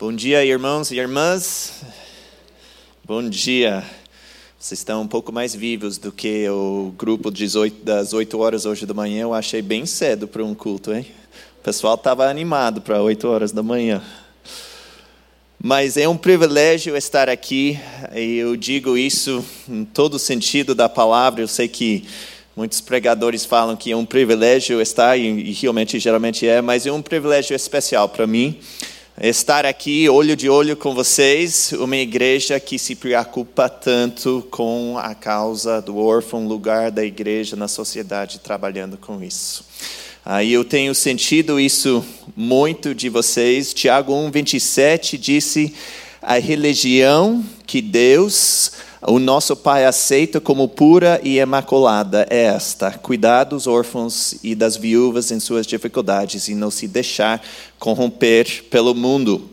Bom dia, irmãos e irmãs. Bom dia. Vocês estão um pouco mais vivos do que o grupo das 8 horas hoje da manhã. Eu achei bem cedo para um culto, hein? O pessoal estava animado para 8 horas da manhã. Mas é um privilégio estar aqui, e eu digo isso em todo sentido da palavra. Eu sei que muitos pregadores falam que é um privilégio estar, e realmente geralmente é, mas é um privilégio especial para mim estar aqui olho de olho com vocês, uma igreja que se preocupa tanto com a causa do órfão, lugar da igreja na sociedade, trabalhando com isso. Aí eu tenho sentido isso muito de vocês. Tiago 1:27 disse: a religião que Deus o nosso Pai aceita como pura e imaculada é esta: cuidar dos órfãos e das viúvas em suas dificuldades e não se deixar corromper pelo mundo.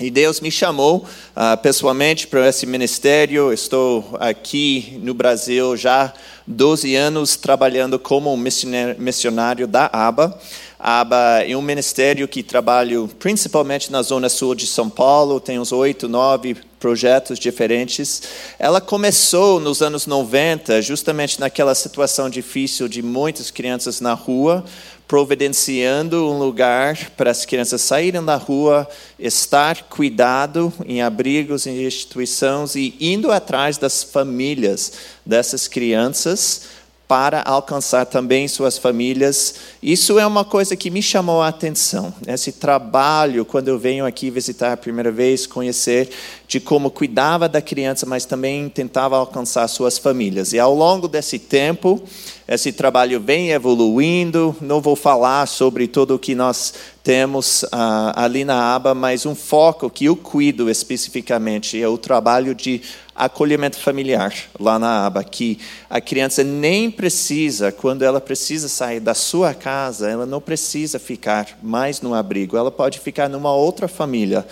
E Deus me chamou uh, pessoalmente para esse ministério. Estou aqui no Brasil já 12 anos trabalhando como missionário da ABA. A ABA é um ministério que trabalha principalmente na zona sul de São Paulo, tem uns oito, nove projetos diferentes. Ela começou nos anos 90, justamente naquela situação difícil de muitas crianças na rua, providenciando um lugar para as crianças saírem da rua, estar cuidado em abrigos, em instituições e indo atrás das famílias dessas crianças para alcançar também suas famílias. Isso é uma coisa que me chamou a atenção. Esse trabalho, quando eu venho aqui visitar a primeira vez, conhecer de como cuidava da criança, mas também tentava alcançar suas famílias. E ao longo desse tempo, esse trabalho vem evoluindo. Não vou falar sobre tudo o que nós temos uh, ali na aba, mas um foco que eu cuido especificamente é o trabalho de acolhimento familiar lá na aba, que a criança nem precisa, quando ela precisa sair da sua casa, ela não precisa ficar mais no abrigo, ela pode ficar numa outra família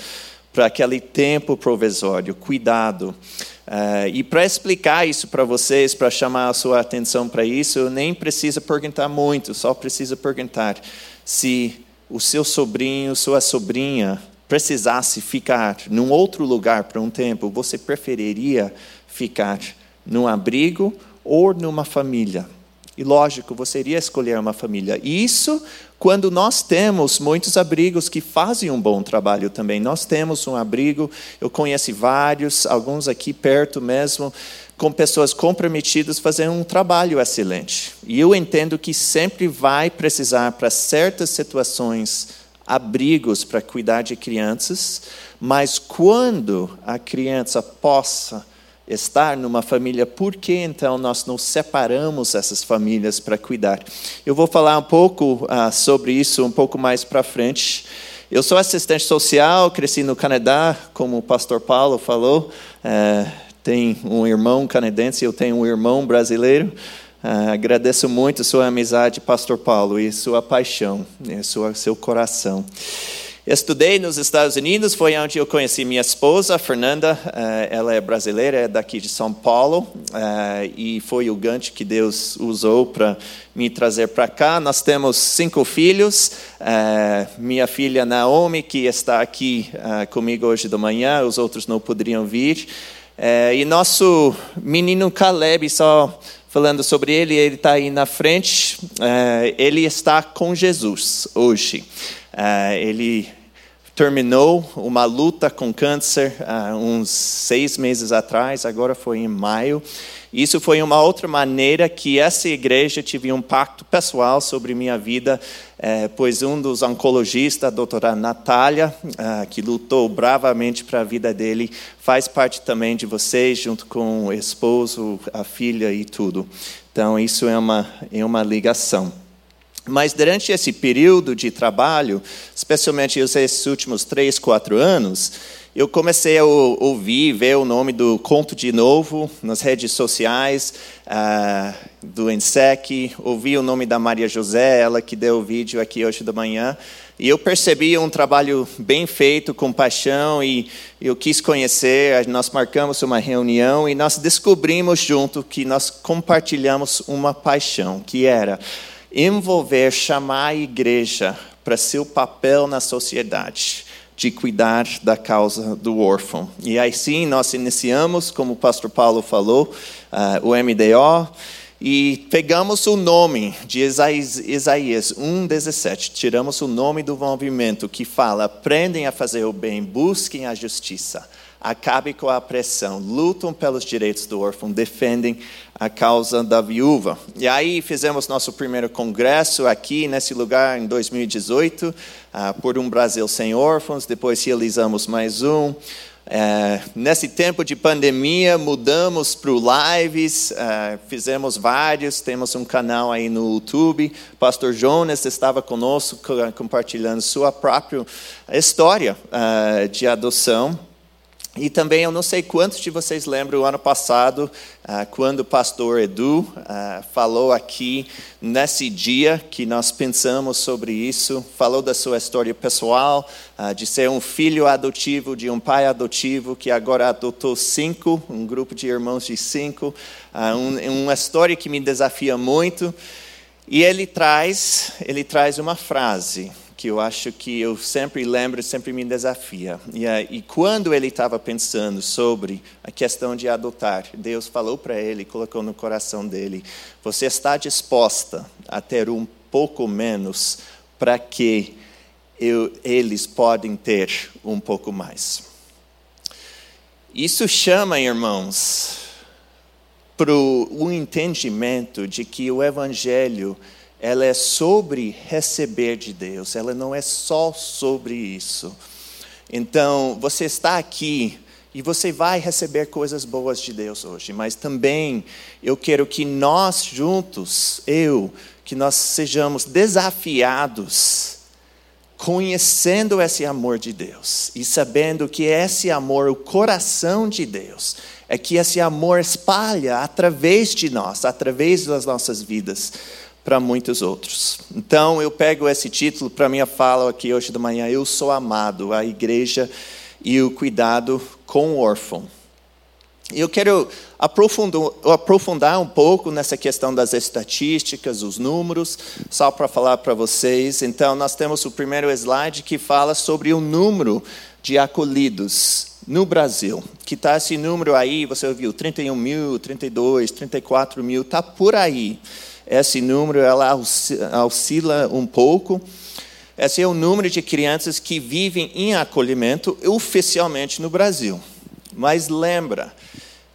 para aquele tempo provisório, cuidado. Uh, e para explicar isso para vocês, para chamar a sua atenção para isso, eu nem preciso perguntar muito, só preciso perguntar se o seu sobrinho, sua sobrinha precisasse ficar num outro lugar por um tempo, você preferiria ficar num abrigo ou numa família? E lógico, você iria escolher uma família. Isso quando nós temos muitos abrigos que fazem um bom trabalho também. Nós temos um abrigo, eu conheço vários, alguns aqui perto mesmo, com pessoas comprometidas fazendo um trabalho excelente. E eu entendo que sempre vai precisar, para certas situações, abrigos para cuidar de crianças, mas quando a criança possa estar numa família, por que então nós não separamos essas famílias para cuidar? Eu vou falar um pouco uh, sobre isso um pouco mais para frente. Eu sou assistente social, cresci no Canadá, como o pastor Paulo falou. Uh, tem um irmão canadense, eu tenho um irmão brasileiro. Uh, agradeço muito sua amizade, pastor Paulo, e sua paixão, e sua, seu coração. Estudei nos Estados Unidos, foi onde eu conheci minha esposa, Fernanda. Eh, ela é brasileira, é daqui de São Paulo, eh, e foi o gancho que Deus usou para me trazer para cá. Nós temos cinco filhos. Eh, minha filha Naomi, que está aqui comigo hoje de manhã, os outros não poderiam vir. E nosso menino Caleb, só falando sobre ele, ele está aí na frente. Ele está com Jesus hoje. Ele terminou uma luta com câncer uh, uns seis meses atrás, agora foi em maio. Isso foi uma outra maneira que essa igreja teve um impacto pessoal sobre minha vida, eh, pois um dos oncologistas, a doutora Natália, uh, que lutou bravamente para a vida dele, faz parte também de vocês, junto com o esposo, a filha e tudo. Então, isso é uma, é uma ligação. Mas durante esse período de trabalho, especialmente esses últimos três, quatro anos, eu comecei a ouvir, ver o nome do Conto de Novo nas redes sociais, uh, do ENSEC, ouvi o nome da Maria José, ela que deu o vídeo aqui hoje da manhã, e eu percebi um trabalho bem feito, com paixão, e eu quis conhecer, nós marcamos uma reunião e nós descobrimos junto que nós compartilhamos uma paixão, que era envolver, chamar a igreja para seu papel na sociedade, de cuidar da causa do órfão. E aí sim, nós iniciamos, como o pastor Paulo falou, uh, o MDO, e pegamos o nome de Isaías, Isaías 1,17, tiramos o nome do movimento que fala: aprendem a fazer o bem, busquem a justiça, acabem com a pressão, lutam pelos direitos do órfão, defendem a causa da viúva. E aí fizemos nosso primeiro congresso aqui nesse lugar em 2018, uh, ah, por um Brasil sem órfãos, depois realizamos mais um. É, nesse tempo de pandemia, mudamos para o lives, é, fizemos vários, temos um canal aí no YouTube. Pastor Jonas estava conosco compartilhando sua própria história é, de adoção. E também eu não sei quantos de vocês lembram o ano passado, ah, quando o pastor Edu ah, falou aqui, nesse dia que nós pensamos sobre isso, falou da sua história pessoal, ah, de ser um filho adotivo, de um pai adotivo que agora adotou cinco, um grupo de irmãos de cinco, uma história que me desafia muito. E ele traz, ele traz uma frase que eu acho que eu sempre lembro, sempre me desafia. E, e quando ele estava pensando sobre a questão de adotar, Deus falou para ele, colocou no coração dele: Você está disposta a ter um pouco menos para que eu, eles podem ter um pouco mais? Isso chama, irmãos, para o entendimento de que o Evangelho ela é sobre receber de Deus, ela não é só sobre isso. Então, você está aqui e você vai receber coisas boas de Deus hoje, mas também eu quero que nós juntos, eu, que nós sejamos desafiados conhecendo esse amor de Deus e sabendo que esse amor, o coração de Deus, é que esse amor espalha através de nós, através das nossas vidas para muitos outros. Então, eu pego esse título para minha fala aqui hoje de manhã: Eu sou amado, a igreja e o cuidado com o órfão. Eu quero aprofundar um pouco nessa questão das estatísticas, os números, só para falar para vocês. Então, nós temos o primeiro slide que fala sobre o número de acolhidos no Brasil, que está esse número aí, você ouviu, 31 mil, 32, 34 mil, está por aí. Esse número ela oscila um pouco. Esse é o número de crianças que vivem em acolhimento oficialmente no Brasil. Mas lembra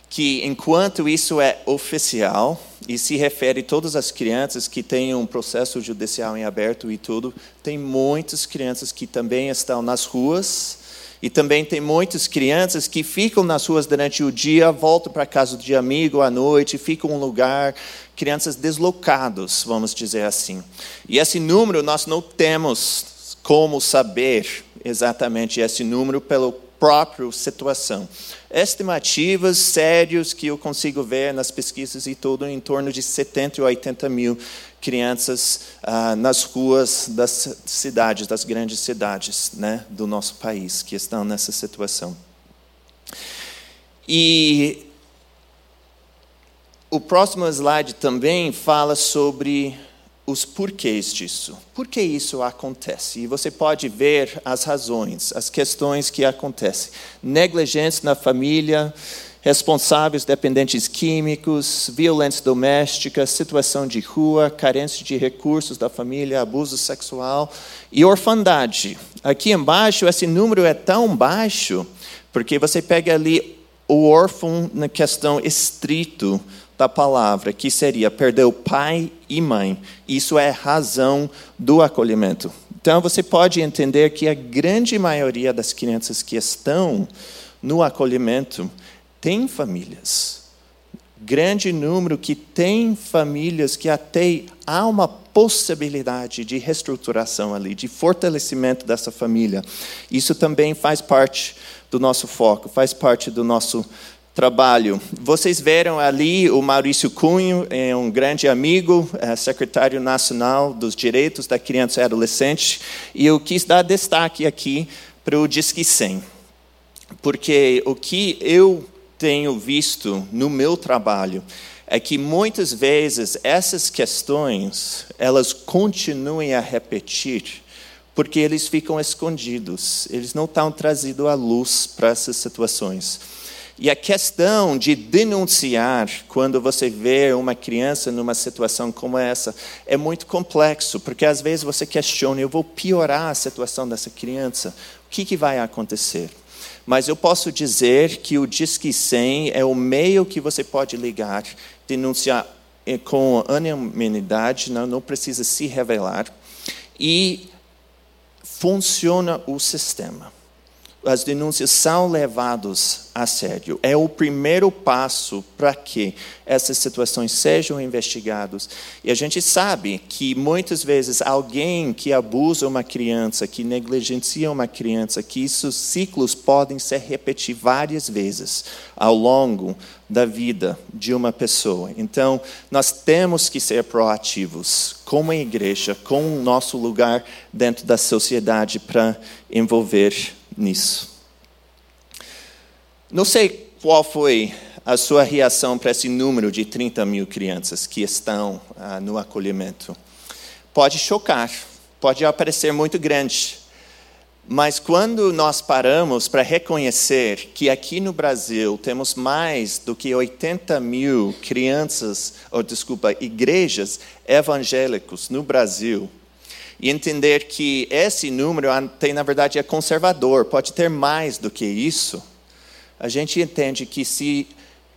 que enquanto isso é oficial e se refere a todas as crianças que têm um processo judicial em aberto e tudo, tem muitas crianças que também estão nas ruas e também tem muitas crianças que ficam nas ruas durante o dia, voltam para casa de amigo à noite, ficam em um lugar, crianças deslocados, vamos dizer assim. E esse número nós não temos como saber exatamente esse número pela própria situação. Estimativas sérias que eu consigo ver nas pesquisas e tudo, em torno de 70 ou 80 mil crianças ah, nas ruas das cidades, das grandes cidades né, do nosso país, que estão nessa situação. E o próximo slide também fala sobre os porquês disso. Por que isso acontece? E você pode ver as razões, as questões que acontecem. Negligência na família, responsáveis dependentes químicos, violência doméstica, situação de rua, carência de recursos da família, abuso sexual e orfandade. Aqui embaixo, esse número é tão baixo, porque você pega ali o órfão na questão estrito da palavra, que seria perder o pai e mãe. Isso é razão do acolhimento. Então você pode entender que a grande maioria das crianças que estão no acolhimento tem famílias. Grande número que tem famílias que até há uma possibilidade de reestruturação ali, de fortalecimento dessa família. Isso também faz parte do nosso foco, faz parte do nosso trabalho. Vocês viram ali o Maurício Cunho, é um grande amigo, é secretário nacional dos direitos da criança e adolescente, e eu quis dar destaque aqui para o Disque 100. Porque o que eu tenho visto no meu trabalho é que muitas vezes essas questões elas continuem a repetir porque eles ficam escondidos, eles não estão trazidos à luz para essas situações. E a questão de denunciar quando você vê uma criança numa situação como essa é muito complexo, porque às vezes você questiona: eu vou piorar a situação dessa criança, o que, que vai acontecer? Mas eu posso dizer que o Disque 100 é o meio que você pode ligar, denunciar eh, com anonimidade, não, não precisa se revelar, e funciona o sistema as denúncias são levadas a sério. É o primeiro passo para que essas situações sejam investigadas. E a gente sabe que muitas vezes alguém que abusa uma criança, que negligencia uma criança, que esses ciclos podem se repetir várias vezes ao longo da vida de uma pessoa. Então, nós temos que ser proativos como igreja, com o nosso lugar dentro da sociedade para envolver nisso. Não sei qual foi a sua reação para esse número de 30 mil crianças que estão ah, no acolhimento. Pode chocar, pode parecer muito grande, mas quando nós paramos para reconhecer que aqui no Brasil temos mais do que 80 mil crianças, ou desculpa, igrejas evangélicos no Brasil, e entender que esse número tem, na verdade, é conservador, pode ter mais do que isso, a gente entende que se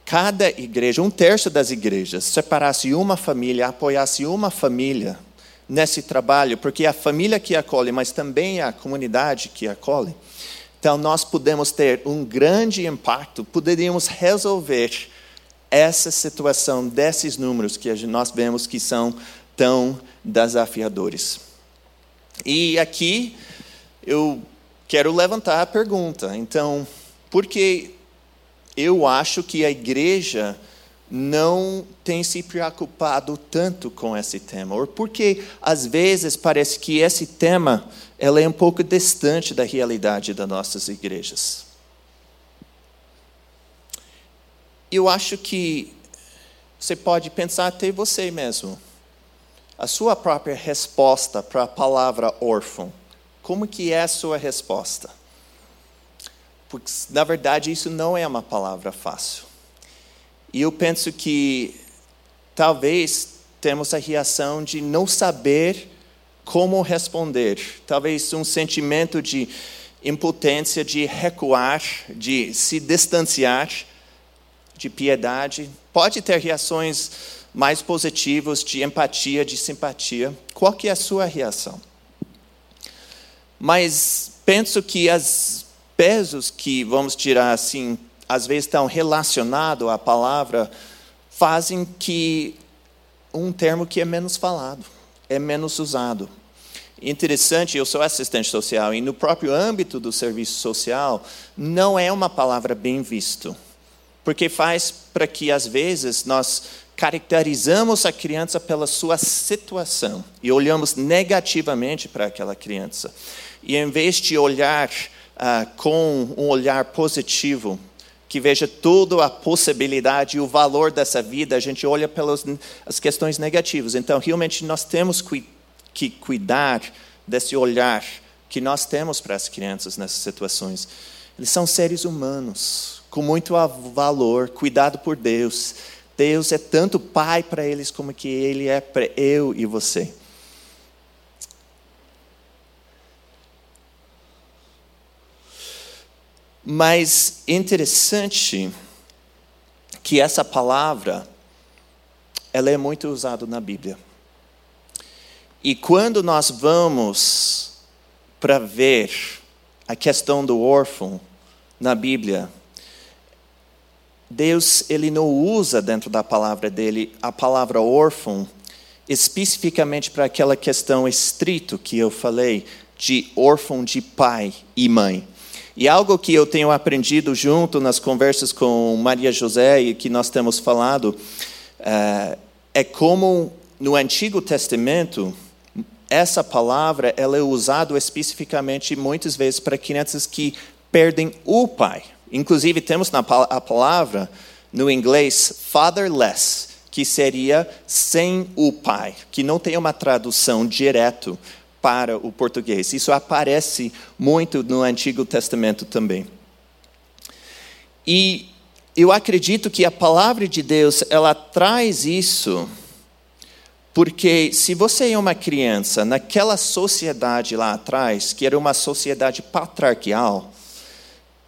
cada igreja, um terço das igrejas, separasse uma família, apoiasse uma família nesse trabalho, porque é a família que acolhe, mas também é a comunidade que acolhe, então nós podemos ter um grande impacto, poderíamos resolver essa situação desses números que nós vemos que são tão desafiadores. E aqui eu quero levantar a pergunta. Então, por que eu acho que a igreja não tem se preocupado tanto com esse tema? Ou porque às vezes parece que esse tema ela é um pouco distante da realidade das nossas igrejas? Eu acho que você pode pensar até você mesmo a sua própria resposta para a palavra órfão. Como que é a sua resposta? Porque, na verdade, isso não é uma palavra fácil. E eu penso que talvez temos a reação de não saber como responder. Talvez um sentimento de impotência, de recuar, de se distanciar, de piedade. Pode ter reações mais positivos de empatia, de simpatia. Qual que é a sua reação? Mas penso que os pesos que vamos tirar assim, às vezes estão relacionados à palavra, fazem que um termo que é menos falado, é menos usado. Interessante, eu sou assistente social e no próprio âmbito do serviço social não é uma palavra bem visto, porque faz para que às vezes nós caracterizamos a criança pela sua situação e olhamos negativamente para aquela criança. E em vez de olhar ah, com um olhar positivo, que veja toda a possibilidade e o valor dessa vida, a gente olha pelas as questões negativas. Então, realmente, nós temos que cuidar desse olhar que nós temos para as crianças nessas situações. Eles são seres humanos, com muito valor, cuidado por Deus Deus é tanto pai para eles como que ele é para eu e você. Mas interessante que essa palavra ela é muito usada na Bíblia. E quando nós vamos para ver a questão do órfão na Bíblia, Deus ele não usa dentro da palavra dele a palavra órfão especificamente para aquela questão estrito que eu falei de órfão de pai e mãe. E algo que eu tenho aprendido junto nas conversas com Maria José e que nós temos falado é, é como no Antigo Testamento essa palavra ela é usada especificamente muitas vezes para crianças que perdem o pai. Inclusive, temos na a palavra no inglês fatherless, que seria sem o pai, que não tem uma tradução direto para o português. Isso aparece muito no Antigo Testamento também. E eu acredito que a palavra de Deus, ela traz isso, porque se você é uma criança naquela sociedade lá atrás, que era uma sociedade patriarcal,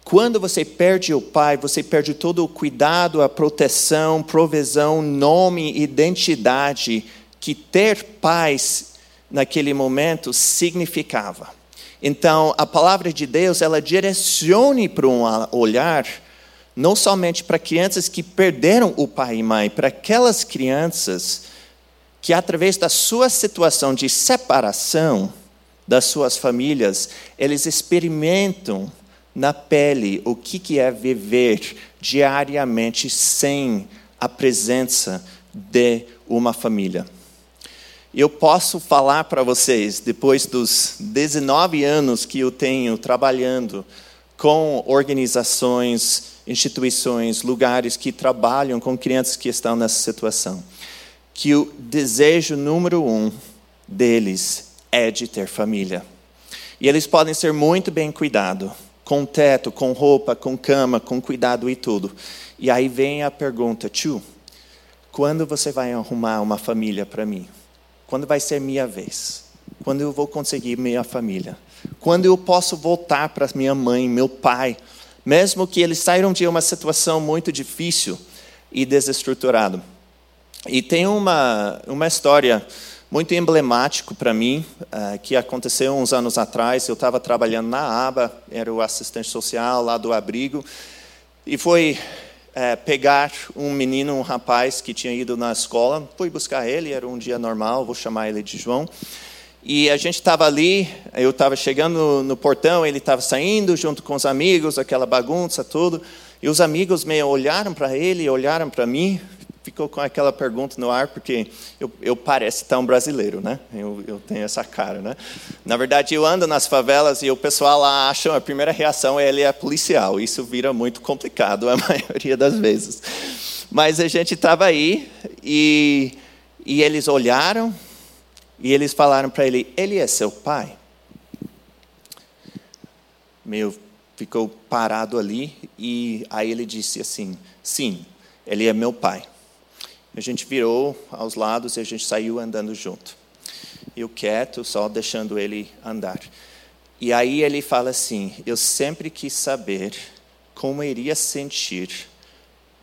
quando você perde o pai, você perde todo o cuidado, a proteção, provisão, nome, identidade que ter pais naquele momento significava. Então, a palavra de Deus, ela direcione para um olhar não somente para crianças que perderam o pai e mãe, para aquelas crianças que, através da sua situação de separação das suas famílias, eles experimentam na pele o que é viver diariamente sem a presença de uma família. Eu posso falar para vocês, depois dos 19 anos que eu tenho trabalhando com organizações, instituições, lugares que trabalham com crianças que estão nessa situação, que o desejo número um deles é de ter família. E eles podem ser muito bem cuidados, com teto, com roupa, com cama, com cuidado e tudo. E aí vem a pergunta, tio, quando você vai arrumar uma família para mim? Quando vai ser minha vez? Quando eu vou conseguir minha família? Quando eu posso voltar para minha mãe, meu pai, mesmo que eles saíram de uma situação muito difícil e desestruturada. E tem uma, uma história muito emblemática para mim, uh, que aconteceu uns anos atrás. Eu estava trabalhando na ABA, era o assistente social lá do abrigo, e foi uh, pegar um menino, um rapaz que tinha ido na escola. Fui buscar ele, era um dia normal, vou chamar ele de João. E a gente estava ali, eu estava chegando no, no, portão, ele estava saindo junto com os amigos, aquela bagunça, tudo. E os amigos meio olharam para ele, olharam para mim, ficou com aquela pergunta no ar, porque eu, eu pareço tão brasileiro, né? Eu, eu, tenho essa cara, né? Na verdade, eu ando nas favelas e o pessoal lá acha, a primeira reação é ele é policial. Isso vira muito complicado a maioria das vezes. Mas a gente estava aí e, e eles olharam, e eles falaram para ele: Ele é seu pai? Meio ficou parado ali e aí ele disse assim: Sim, ele é meu pai. A gente virou aos lados e a gente saiu andando junto. Eu quieto, só deixando ele andar. E aí ele fala assim: Eu sempre quis saber como iria sentir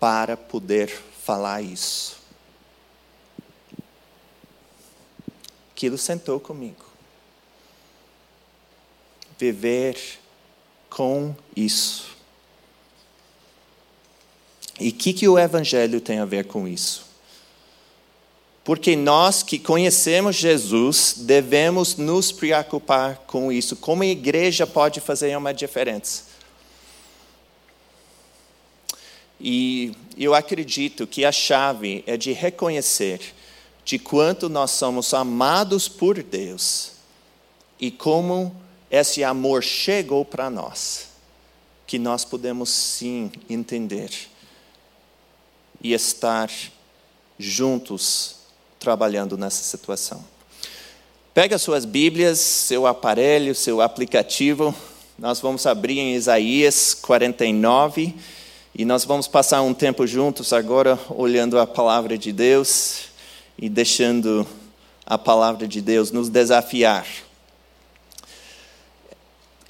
para poder falar isso. aquilo sentou comigo. Viver com isso. E o que, que o Evangelho tem a ver com isso? Porque nós que conhecemos Jesus devemos nos preocupar com isso. Como a igreja pode fazer uma diferença? E eu acredito que a chave é de reconhecer de quanto nós somos amados por Deus e como esse amor chegou para nós, que nós podemos sim entender e estar juntos trabalhando nessa situação. Pega suas Bíblias, seu aparelho, seu aplicativo, nós vamos abrir em Isaías 49 e nós vamos passar um tempo juntos agora olhando a palavra de Deus e deixando a palavra de Deus nos desafiar.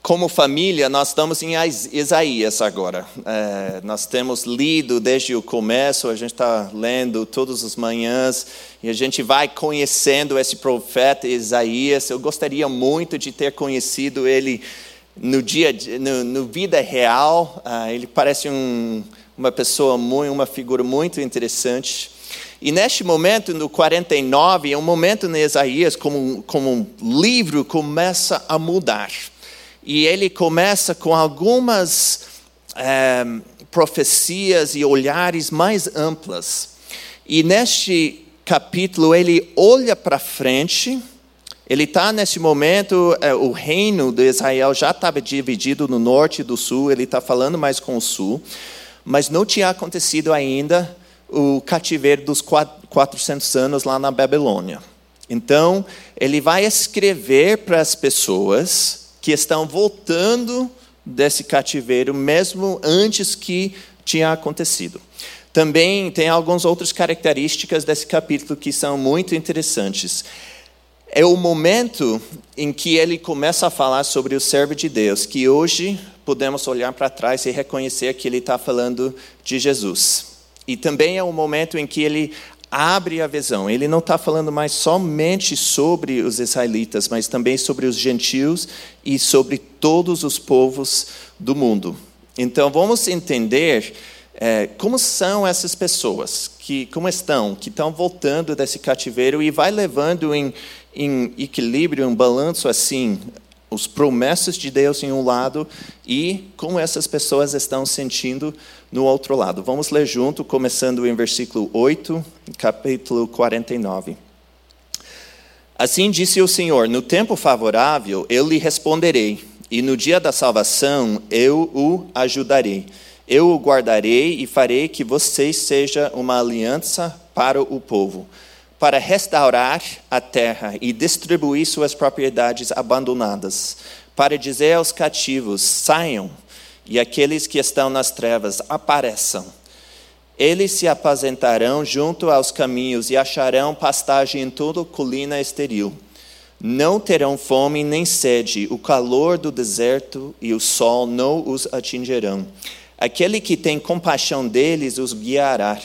Como família, nós estamos em Isaías agora. É, nós temos lido desde o começo, a gente está lendo todas as manhãs e a gente vai conhecendo esse profeta Isaías. Eu gostaria muito de ter conhecido ele no dia, no, no vida real. Ah, ele parece um, uma pessoa muito, uma figura muito interessante. E neste momento, no 49, é um momento em Isaías, como, como um livro começa a mudar. E ele começa com algumas é, profecias e olhares mais amplas. E neste capítulo, ele olha para frente. Ele está nesse momento, é, o reino de Israel já estava dividido no norte e do sul, ele está falando mais com o sul, mas não tinha acontecido ainda o cativeiro dos 400 anos lá na Babilônia. Então, ele vai escrever para as pessoas que estão voltando desse cativeiro, mesmo antes que tinha acontecido. Também tem algumas outras características desse capítulo que são muito interessantes. É o momento em que ele começa a falar sobre o servo de Deus, que hoje podemos olhar para trás e reconhecer que ele está falando de Jesus. E também é o momento em que ele abre a visão. Ele não está falando mais somente sobre os israelitas, mas também sobre os gentios e sobre todos os povos do mundo. Então vamos entender é, como são essas pessoas, que como estão, que estão voltando desse cativeiro e vai levando em, em equilíbrio, um balanço assim, os promessas de Deus em um lado e como essas pessoas estão sentindo no outro lado. Vamos ler junto, começando em versículo 8, capítulo 49. Assim disse o Senhor: No tempo favorável eu lhe responderei, e no dia da salvação eu o ajudarei. Eu o guardarei e farei que vocês seja uma aliança para o povo, para restaurar a terra e distribuir suas propriedades abandonadas, para dizer aos cativos: saiam, e aqueles que estão nas trevas apareçam. Eles se apazentarão junto aos caminhos e acharão pastagem em toda colina estéril. Não terão fome nem sede, o calor do deserto e o sol não os atingirão Aquele que tem compaixão deles os guiará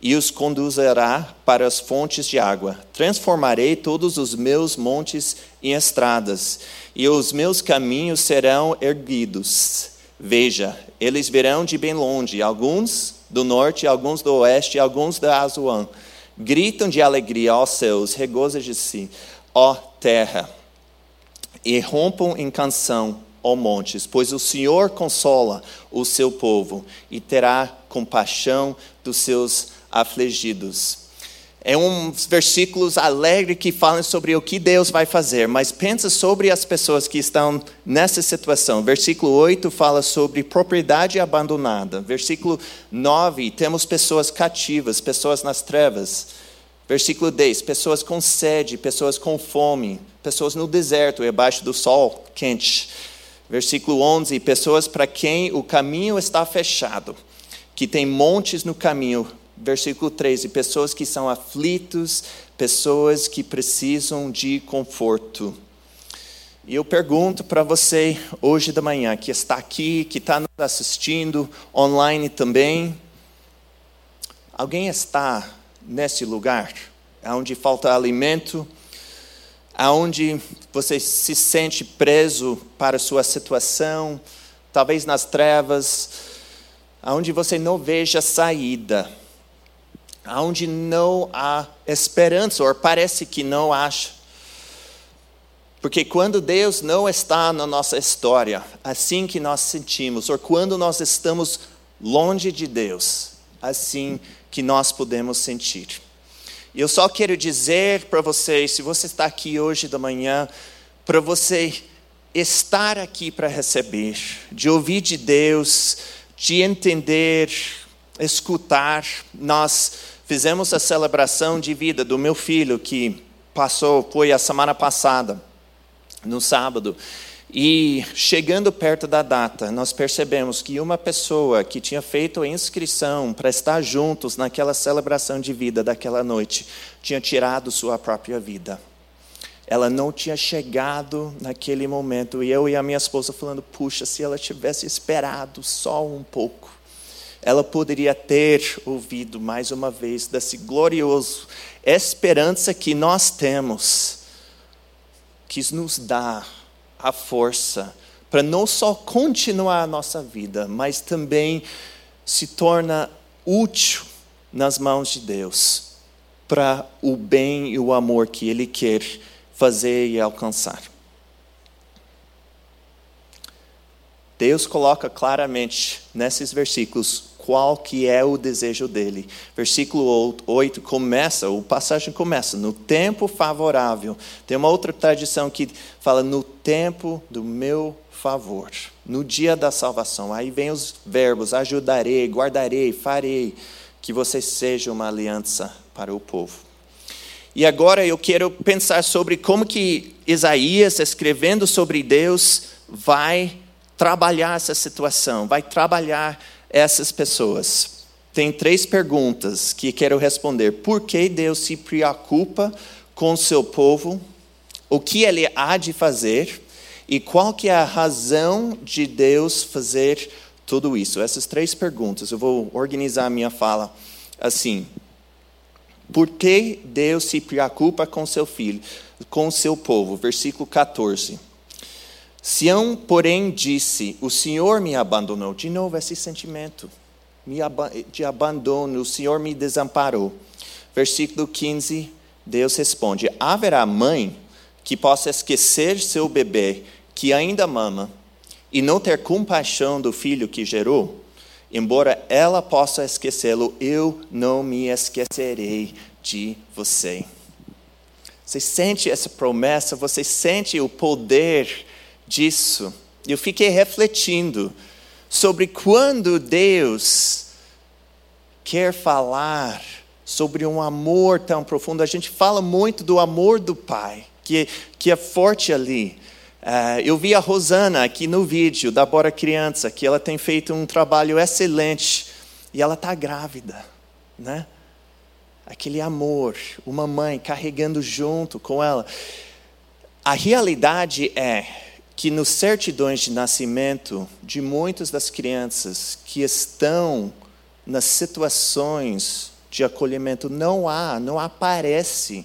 e os conduzirá para as fontes de água. Transformarei todos os meus montes em estradas, e os meus caminhos serão erguidos. Veja, eles virão de bem longe, alguns do norte, alguns do oeste, alguns da Azuã. Gritam de alegria aos céus, regozijem-se, ó terra, e rompam em canção ó montes, pois o Senhor consola o seu povo e terá compaixão dos seus afligidos. É uns versículos alegres que falam sobre o que Deus vai fazer, mas pensa sobre as pessoas que estão nessa situação. Versículo 8 fala sobre propriedade abandonada. Versículo 9, temos pessoas cativas, pessoas nas trevas. Versículo 10, pessoas com sede, pessoas com fome, pessoas no deserto, debaixo do sol quente. Versículo 11: Pessoas para quem o caminho está fechado, que tem montes no caminho. Versículo 13: Pessoas que são aflitos, pessoas que precisam de conforto. E eu pergunto para você hoje da manhã, que está aqui, que está nos assistindo, online também: alguém está nesse lugar onde falta alimento? aonde você se sente preso para a sua situação, talvez nas trevas, aonde você não veja saída, aonde não há esperança, ou parece que não acha. Porque quando Deus não está na nossa história, assim que nós sentimos, ou quando nós estamos longe de Deus, assim que nós podemos sentir. E eu só quero dizer para vocês, se você está aqui hoje da manhã, para você estar aqui para receber, de ouvir de Deus, de entender, escutar. Nós fizemos a celebração de vida do meu filho que passou, foi a semana passada, no sábado. E chegando perto da data, nós percebemos que uma pessoa que tinha feito a inscrição para estar juntos naquela celebração de vida daquela noite tinha tirado sua própria vida. Ela não tinha chegado naquele momento. E eu e a minha esposa falando: puxa, se ela tivesse esperado só um pouco, ela poderia ter ouvido mais uma vez desse glorioso esperança que nós temos, que nos dá a força para não só continuar a nossa vida, mas também se torna útil nas mãos de Deus para o bem e o amor que Ele quer fazer e alcançar. Deus coloca claramente nesses versículos qual que é o desejo dele. Versículo 8 começa, o passagem começa no tempo favorável. Tem uma outra tradição que fala no tempo do meu favor, no dia da salvação. Aí vem os verbos ajudarei, guardarei, farei, que você seja uma aliança para o povo. E agora eu quero pensar sobre como que Isaías, escrevendo sobre Deus, vai trabalhar essa situação, vai trabalhar essas pessoas. Tem três perguntas que quero responder. Por que Deus se preocupa com o seu povo? O que ele há de fazer? E qual que é a razão de Deus fazer tudo isso? Essas três perguntas. Eu vou organizar a minha fala assim. Por que Deus se preocupa com seu filho, com seu povo? Versículo 14. Sião, porém, disse: O Senhor me abandonou. De novo, esse sentimento de abandono, o Senhor me desamparou. Versículo 15, Deus responde: Haverá mãe que possa esquecer seu bebê que ainda mama e não ter compaixão do filho que gerou? Embora ela possa esquecê-lo, eu não me esquecerei de você. Você sente essa promessa? Você sente o poder disso? Eu fiquei refletindo sobre quando Deus quer falar sobre um amor tão profundo. A gente fala muito do amor do Pai, que, que é forte ali. Uh, eu vi a Rosana aqui no vídeo da Bora Criança, que ela tem feito um trabalho excelente e ela está grávida, né? Aquele amor, uma mãe carregando junto com ela. A realidade é que nos certidões de nascimento de muitas das crianças que estão nas situações de acolhimento não há, não aparece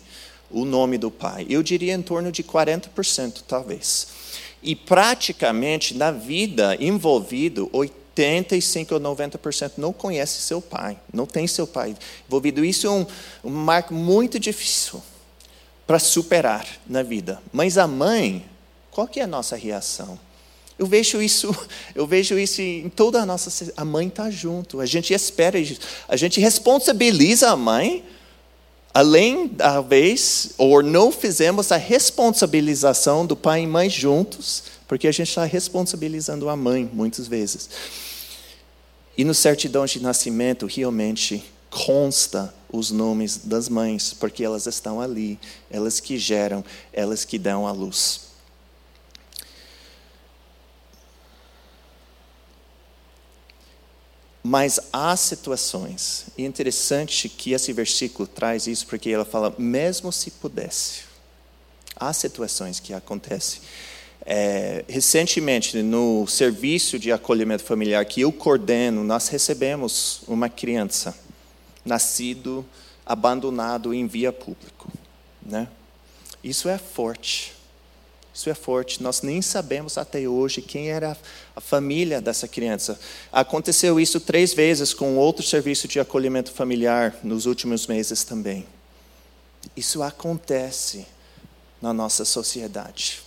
o nome do pai. Eu diria em torno de 40%, talvez. E praticamente na vida envolvido, 85 ou 90% não conhece seu pai, não tem seu pai envolvido. Isso é um, um marco muito difícil para superar na vida. Mas a mãe, qual que é a nossa reação? Eu vejo isso, eu vejo isso em toda a nossa. A mãe está junto. A gente espera, a gente responsabiliza a mãe Além da vez, ou não fizemos a responsabilização do pai e mãe juntos, porque a gente está responsabilizando a mãe muitas vezes. E no certidão de nascimento, realmente consta os nomes das mães, porque elas estão ali, elas que geram, elas que dão a luz. Mas há situações, e é interessante que esse versículo traz isso, porque ela fala, mesmo se pudesse. Há situações que acontecem. É, recentemente, no serviço de acolhimento familiar que eu coordeno, nós recebemos uma criança nascido abandonado em via público, né? Isso é forte. Isso é forte. Nós nem sabemos até hoje quem era a família dessa criança. Aconteceu isso três vezes com outro serviço de acolhimento familiar nos últimos meses também. Isso acontece na nossa sociedade.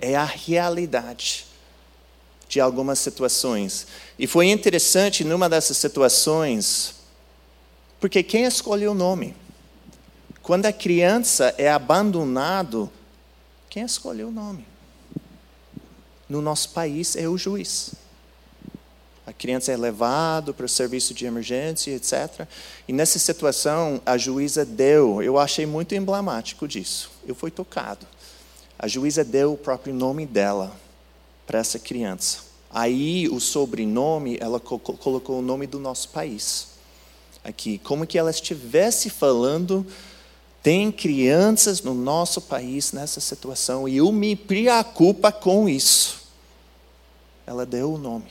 É a realidade de algumas situações. E foi interessante numa dessas situações, porque quem escolhe o nome? Quando a criança é abandonado quem escolheu o nome? No nosso país é o juiz. A criança é levada para o serviço de emergência, etc. E nessa situação, a juíza deu, eu achei muito emblemático disso. Eu fui tocado. A juíza deu o próprio nome dela para essa criança. Aí, o sobrenome, ela colocou o nome do nosso país. Aqui, como que ela estivesse falando tem crianças no nosso país nessa situação e eu me preocupa com isso. Ela deu o nome.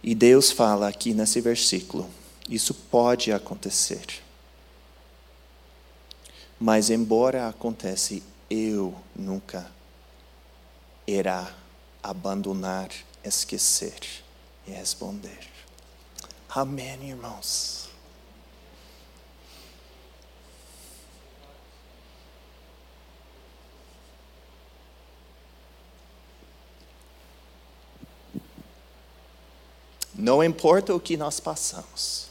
E Deus fala aqui nesse versículo: isso pode acontecer. Mas, embora aconteça, eu nunca irá abandonar, esquecer e responder. Amém, irmãos. Não importa o que nós passamos,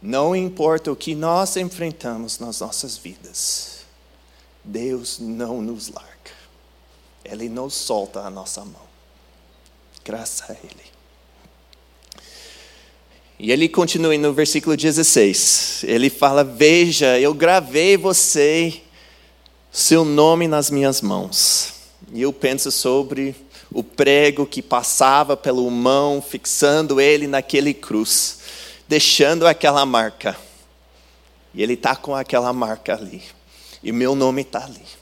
não importa o que nós enfrentamos nas nossas vidas, Deus não nos larga, Ele não solta a nossa mão, graças a Ele. E ele continua no versículo 16. Ele fala: Veja, eu gravei você, seu nome nas minhas mãos. E eu penso sobre o prego que passava pelo mão, fixando ele naquele cruz, deixando aquela marca. E ele está com aquela marca ali. E meu nome está ali.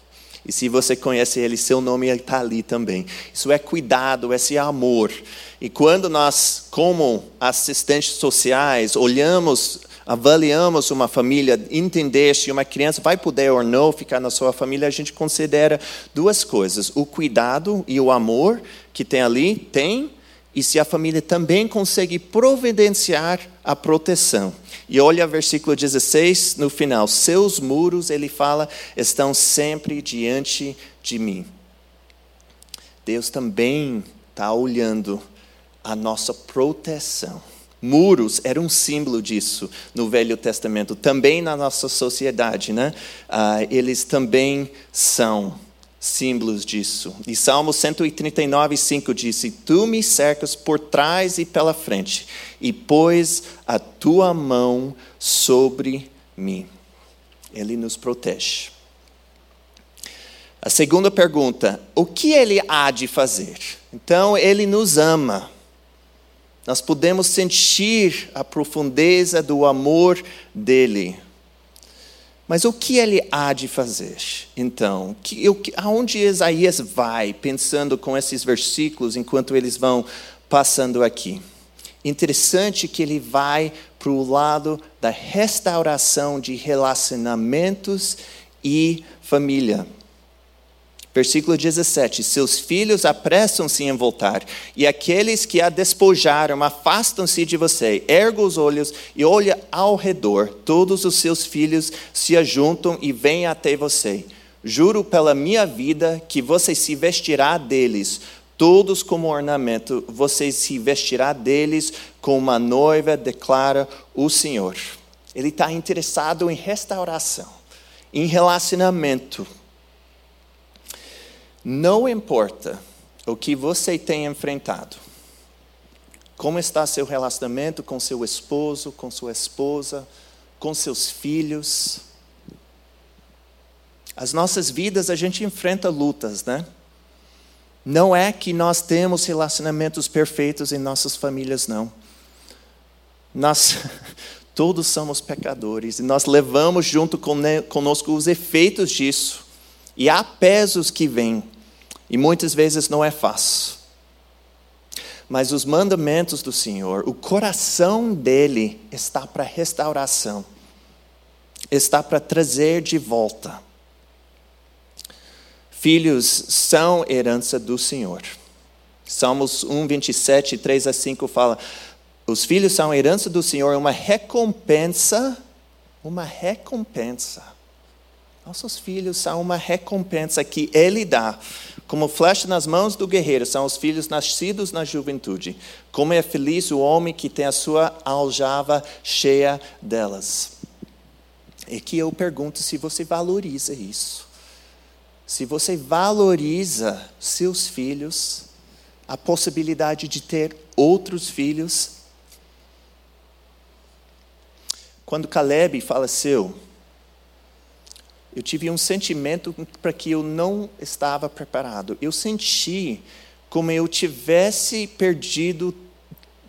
E se você conhece ele, seu nome está ali também. Isso é cuidado, esse é amor. E quando nós, como assistentes sociais, olhamos, avaliamos uma família, entender se uma criança vai poder ou não ficar na sua família, a gente considera duas coisas: o cuidado e o amor que tem ali, tem, e se a família também consegue providenciar a proteção. E olha o versículo 16 no final: Seus muros, ele fala, estão sempre diante de mim. Deus também está olhando a nossa proteção. Muros era um símbolo disso no Velho Testamento, também na nossa sociedade, né? Ah, eles também são símbolos disso. E Salmo 139, 5 diz: Tu me cercas por trás e pela frente, e pôs a tua mão sobre mim. Ele nos protege. A segunda pergunta: o que ele há de fazer? Então, ele nos ama. Nós podemos sentir a profundeza do amor dele. Mas o que ele há de fazer? Então, que, aonde Isaías vai pensando com esses versículos enquanto eles vão passando aqui? Interessante que ele vai para o lado da restauração de relacionamentos e família. Versículo 17: Seus filhos apressam-se em voltar, e aqueles que a despojaram afastam-se de você. Erga os olhos e olha ao redor. Todos os seus filhos se ajuntam e vêm até você. Juro pela minha vida que você se vestirá deles, todos como ornamento, você se vestirá deles como uma noiva, declara o Senhor. Ele está interessado em restauração, em relacionamento não importa o que você tem enfrentado, como está seu relacionamento com seu esposo, com sua esposa, com seus filhos. As nossas vidas a gente enfrenta lutas, né? Não é que nós temos relacionamentos perfeitos em nossas famílias, não. Nós todos somos pecadores e nós levamos junto conosco os efeitos disso. E há pesos que vêm e muitas vezes não é fácil. Mas os mandamentos do Senhor, o coração dele está para restauração, está para trazer de volta. Filhos são herança do Senhor. Salmos 1, 27, 3 a 5 fala: Os filhos são herança do Senhor, uma recompensa, uma recompensa. Nossos filhos são uma recompensa que Ele dá como flecha nas mãos do guerreiro são os filhos nascidos na juventude. Como é feliz o homem que tem a sua aljava cheia delas. E que eu pergunto se você valoriza isso. Se você valoriza seus filhos, a possibilidade de ter outros filhos. Quando Caleb faleceu, eu tive um sentimento para que eu não estava preparado. Eu senti como eu tivesse perdido,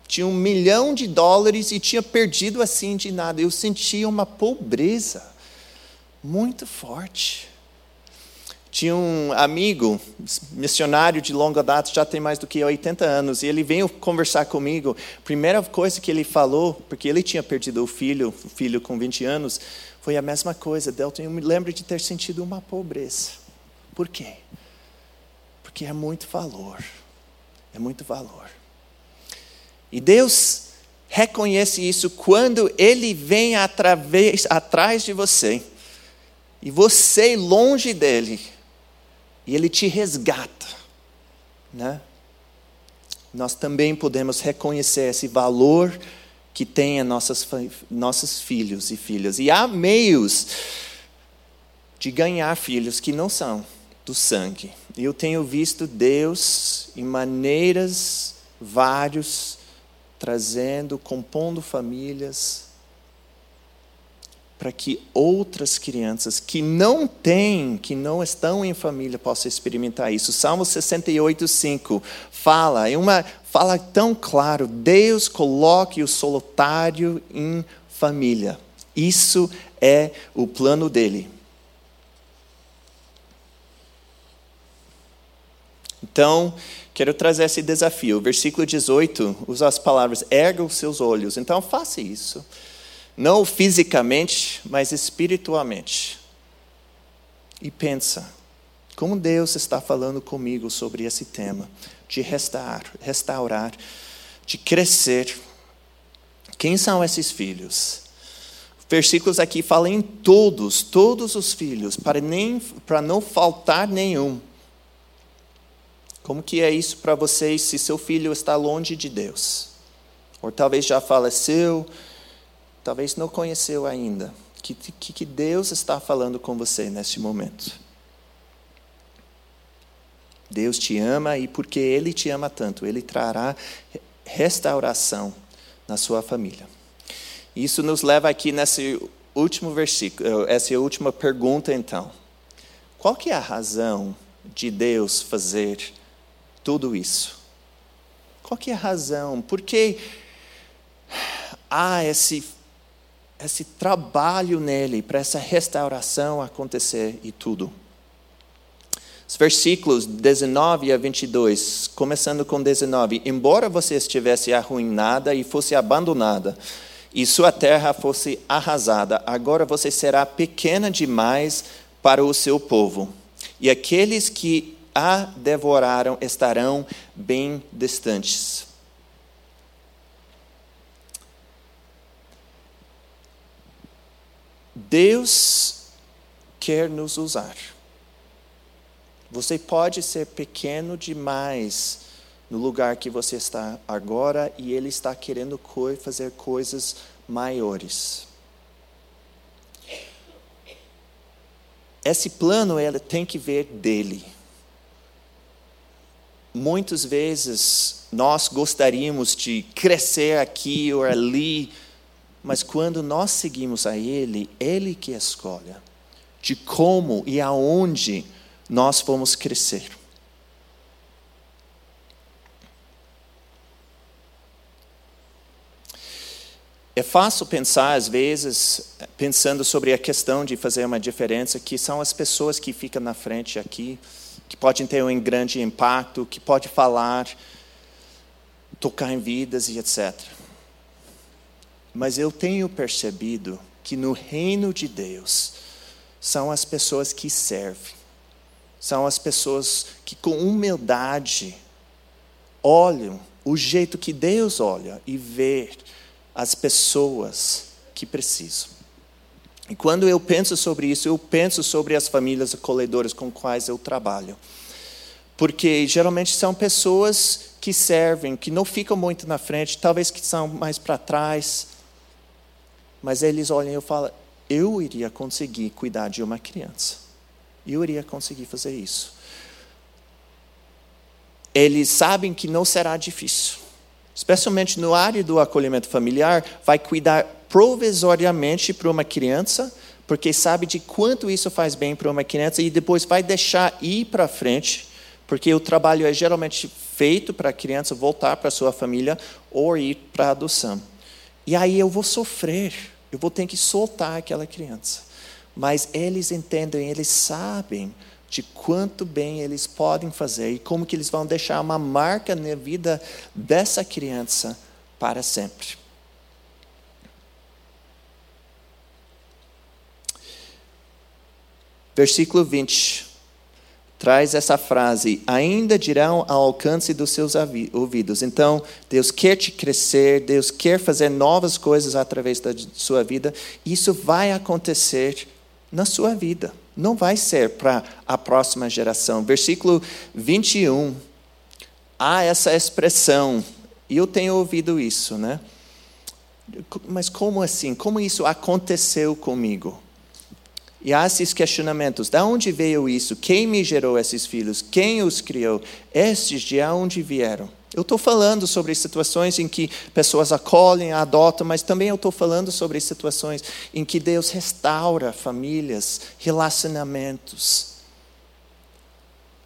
tinha um milhão de dólares e tinha perdido assim de nada. Eu sentia uma pobreza muito forte. Tinha um amigo, missionário de longa data, já tem mais do que 80 anos, e ele veio conversar comigo. Primeira coisa que ele falou, porque ele tinha perdido o filho, o filho com 20 anos, foi a mesma coisa, Delton. Eu me lembro de ter sentido uma pobreza. Por quê? Porque é muito valor. É muito valor. E Deus reconhece isso quando Ele vem através, atrás de você. E você longe dele. E Ele te resgata. Né? Nós também podemos reconhecer esse valor que tenha nossas, nossos filhos e filhas. E há meios de ganhar filhos que não são do sangue. Eu tenho visto Deus em maneiras várias trazendo, compondo famílias, para que outras crianças que não têm, que não estão em família, possam experimentar isso. Salmo 68, 5 fala, é uma fala tão claro: Deus coloque o solitário em família. Isso é o plano dele. Então, quero trazer esse desafio. Versículo 18 usa as palavras: erga os seus olhos. Então, faça isso. Não fisicamente, mas espiritualmente. E pensa: como Deus está falando comigo sobre esse tema de restaurar, restaurar, de crescer. Quem são esses filhos? Versículos aqui falam em todos, todos os filhos, para, nem, para não faltar nenhum. Como que é isso para vocês se seu filho está longe de Deus? Ou talvez já faleceu, talvez não conheceu ainda. Que, que, que Deus está falando com você neste momento? Deus te ama e porque Ele te ama tanto, Ele trará restauração na sua família. Isso nos leva aqui nesse último versículo, essa última pergunta então. Qual que é a razão de Deus fazer tudo isso? Qual que é a razão? Por que há esse, esse trabalho nele para essa restauração acontecer e tudo? Os versículos 19 a 22, começando com 19: Embora você estivesse arruinada e fosse abandonada, e sua terra fosse arrasada, agora você será pequena demais para o seu povo. E aqueles que a devoraram estarão bem distantes. Deus quer nos usar. Você pode ser pequeno demais no lugar que você está agora e Ele está querendo fazer coisas maiores. Esse plano ele tem que ver dele muitas vezes nós gostaríamos de crescer aqui ou ali, mas quando nós seguimos a Ele, Ele que escolhe de como e aonde nós vamos crescer. É fácil pensar, às vezes, pensando sobre a questão de fazer uma diferença, que são as pessoas que ficam na frente aqui, que podem ter um grande impacto, que pode falar, tocar em vidas e etc. Mas eu tenho percebido que no reino de Deus são as pessoas que servem, são as pessoas que com humildade olham o jeito que Deus olha e vê as pessoas que precisam. E quando eu penso sobre isso, eu penso sobre as famílias acolhedoras com quais eu trabalho. Porque geralmente são pessoas que servem, que não ficam muito na frente, talvez que são mais para trás. Mas eles olham e eu falo, eu iria conseguir cuidar de uma criança. Eu iria conseguir fazer isso. Eles sabem que não será difícil. Especialmente no área do acolhimento familiar, vai cuidar provisoriamente para uma criança, porque sabe de quanto isso faz bem para uma criança e depois vai deixar ir para frente, porque o trabalho é geralmente feito para a criança voltar para sua família ou ir para a adoção. E aí eu vou sofrer, eu vou ter que soltar aquela criança. Mas eles entendem, eles sabem de quanto bem eles podem fazer e como que eles vão deixar uma marca na vida dessa criança para sempre. Versículo 20 traz essa frase: ainda dirão ao alcance dos seus ouvidos. Então, Deus quer te crescer, Deus quer fazer novas coisas através da sua vida. Isso vai acontecer na sua vida. Não vai ser para a próxima geração. Versículo 21. Há essa expressão, e eu tenho ouvido isso, né? Mas como assim? Como isso aconteceu comigo? E há esses questionamentos: de onde veio isso? Quem me gerou esses filhos? Quem os criou? Estes de onde vieram? Eu estou falando sobre situações em que pessoas acolhem, adotam, mas também eu estou falando sobre situações em que Deus restaura famílias, relacionamentos.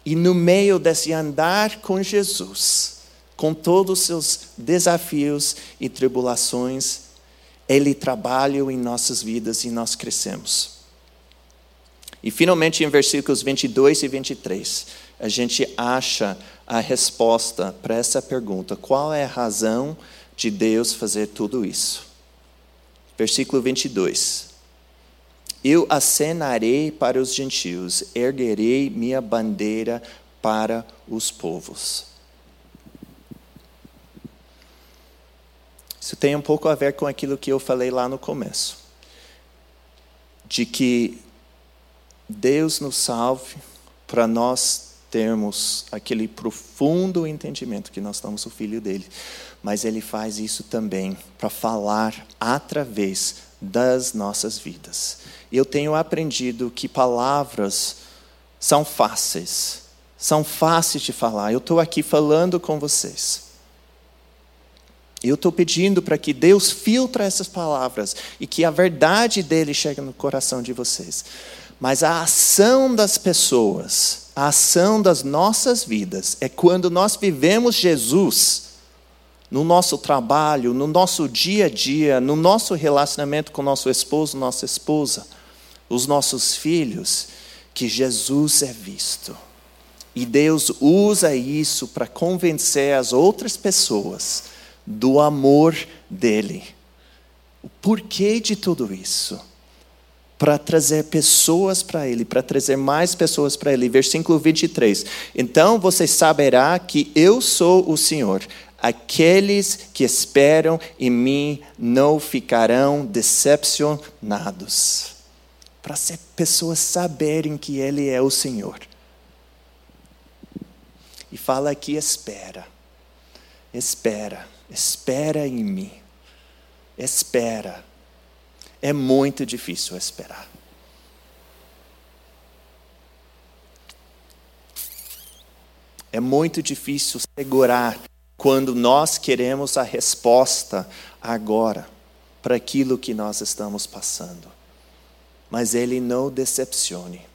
E no meio desse andar com Jesus, com todos os seus desafios e tribulações, Ele trabalha em nossas vidas e nós crescemos. E finalmente, em versículos 22 e 23, a gente acha a resposta para essa pergunta: qual é a razão de Deus fazer tudo isso? Versículo 22. Eu acenarei para os gentios, erguerei minha bandeira para os povos. Isso tem um pouco a ver com aquilo que eu falei lá no começo. De que Deus nos salve para nós termos aquele profundo entendimento que nós somos o filho dele. Mas ele faz isso também para falar através das nossas vidas. Eu tenho aprendido que palavras são fáceis, são fáceis de falar. Eu estou aqui falando com vocês. Eu estou pedindo para que Deus filtre essas palavras e que a verdade dele chegue no coração de vocês. Mas a ação das pessoas, a ação das nossas vidas, é quando nós vivemos Jesus no nosso trabalho, no nosso dia a dia, no nosso relacionamento com nosso esposo, nossa esposa, os nossos filhos, que Jesus é visto. E Deus usa isso para convencer as outras pessoas do amor dele. O porquê de tudo isso? Para trazer pessoas para Ele, para trazer mais pessoas para Ele. Versículo 23. Então você saberá que eu sou o Senhor. Aqueles que esperam em mim não ficarão decepcionados. Para as pessoas saberem que Ele é o Senhor. E fala aqui: espera, espera, espera em mim, espera é muito difícil esperar. É muito difícil segurar quando nós queremos a resposta agora para aquilo que nós estamos passando. Mas Ele não decepcione.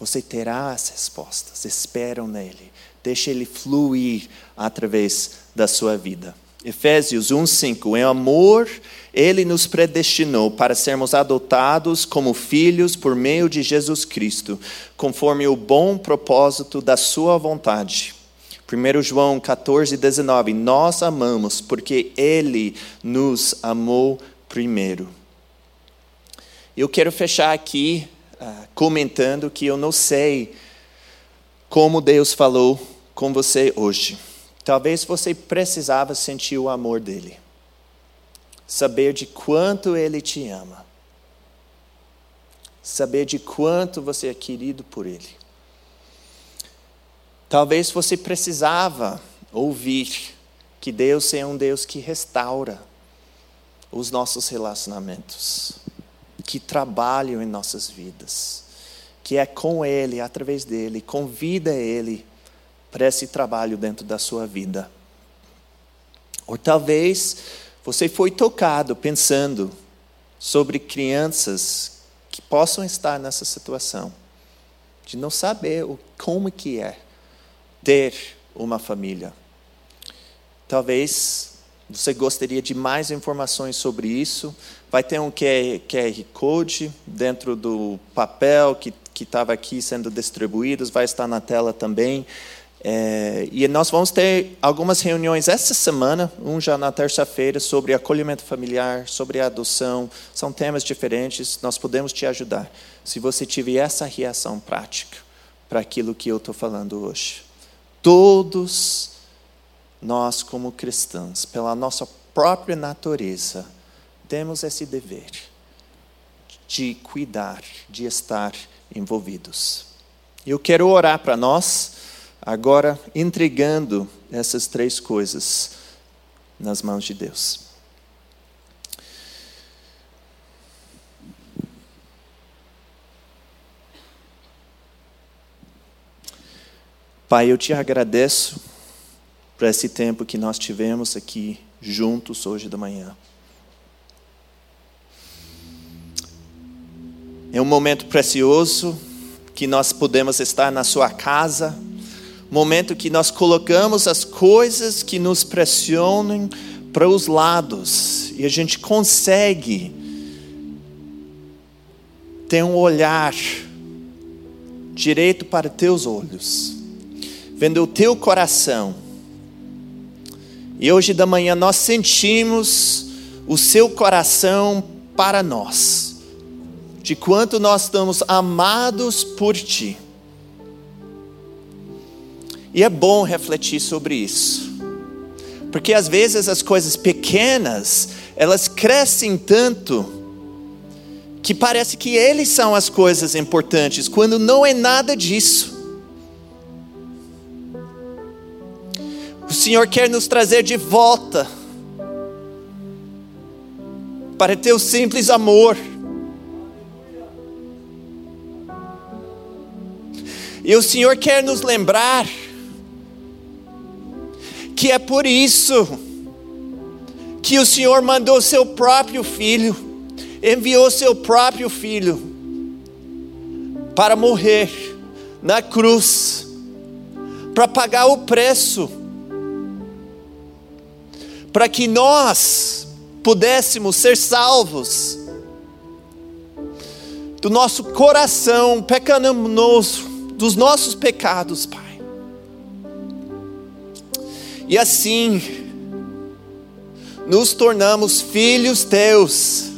Você terá as respostas, esperam nele. Deixe ele fluir através da sua vida. Efésios 1:5, em amor ele nos predestinou para sermos adotados como filhos por meio de Jesus Cristo, conforme o bom propósito da sua vontade. 1 João 14:19, nós amamos porque ele nos amou primeiro. Eu quero fechar aqui uh, comentando que eu não sei como Deus falou com você hoje. Talvez você precisava sentir o amor dele, saber de quanto ele te ama, saber de quanto você é querido por ele. Talvez você precisava ouvir que Deus é um Deus que restaura os nossos relacionamentos, que trabalha em nossas vidas, que é com Ele, através dele, convida Ele para esse trabalho dentro da sua vida. Ou talvez você foi tocado pensando sobre crianças que possam estar nessa situação, de não saber como que é ter uma família. Talvez você gostaria de mais informações sobre isso. Vai ter um QR Code dentro do papel que estava aqui sendo distribuído, vai estar na tela também. É, e nós vamos ter algumas reuniões essa semana, um já na terça-feira, sobre acolhimento familiar, sobre adoção. São temas diferentes, nós podemos te ajudar. Se você tiver essa reação prática para aquilo que eu estou falando hoje. Todos nós, como cristãos, pela nossa própria natureza, temos esse dever de cuidar, de estar envolvidos. Eu quero orar para nós agora entregando essas três coisas nas mãos de Deus. Pai, eu te agradeço por esse tempo que nós tivemos aqui juntos hoje da manhã. É um momento precioso que nós podemos estar na sua casa, momento que nós colocamos as coisas que nos pressionam para os lados e a gente consegue ter um olhar direito para teus olhos, vendo o teu coração. E hoje da manhã nós sentimos o seu coração para nós, de quanto nós estamos amados por ti. E é bom refletir sobre isso. Porque às vezes as coisas pequenas, elas crescem tanto que parece que eles são as coisas importantes, quando não é nada disso. O Senhor quer nos trazer de volta para ter o simples amor. E o Senhor quer nos lembrar que é por isso que o Senhor mandou seu próprio filho, enviou seu próprio filho para morrer na cruz, para pagar o preço, para que nós pudéssemos ser salvos do nosso coração pecaminoso, dos nossos pecados, Pai. E assim, nos tornamos filhos teus.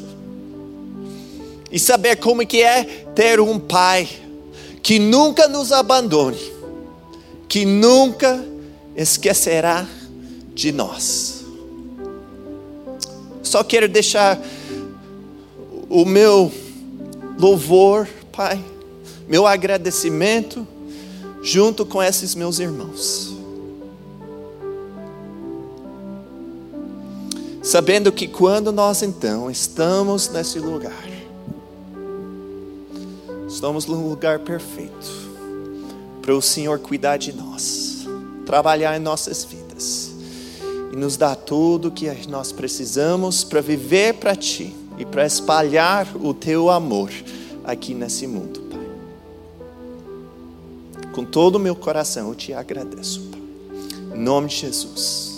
E saber como que é ter um pai que nunca nos abandone, que nunca esquecerá de nós. Só quero deixar o meu louvor, Pai, meu agradecimento junto com esses meus irmãos. Sabendo que quando nós então estamos nesse lugar, estamos num lugar perfeito para o Senhor cuidar de nós, trabalhar em nossas vidas e nos dar tudo o que nós precisamos para viver para Ti e para espalhar o Teu amor aqui nesse mundo, Pai. Com todo o meu coração eu te agradeço, Pai. Em nome de Jesus.